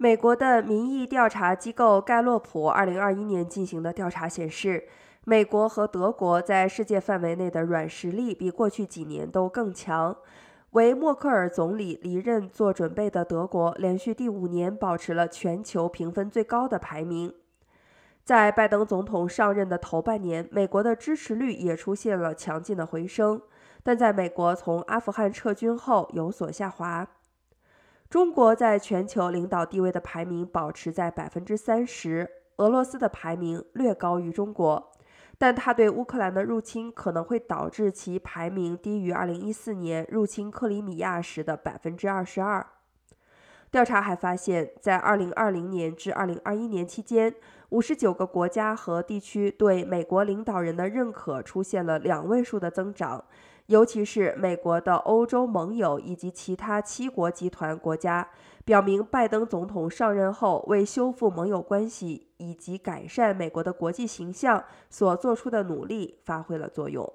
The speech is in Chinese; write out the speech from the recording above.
美国的民意调查机构盖洛普2021年进行的调查显示，美国和德国在世界范围内的软实力比过去几年都更强。为默克尔总理离任做准备的德国，连续第五年保持了全球评分最高的排名。在拜登总统上任的头半年，美国的支持率也出现了强劲的回升，但在美国从阿富汗撤军后有所下滑。中国在全球领导地位的排名保持在百分之三十，俄罗斯的排名略高于中国，但他对乌克兰的入侵可能会导致其排名低于二零一四年入侵克里米亚时的百分之二十二。调查还发现，在二零二零年至二零二一年期间，五十九个国家和地区对美国领导人的认可出现了两位数的增长。尤其是美国的欧洲盟友以及其他七国集团国家，表明拜登总统上任后为修复盟友关系以及改善美国的国际形象所做出的努力发挥了作用。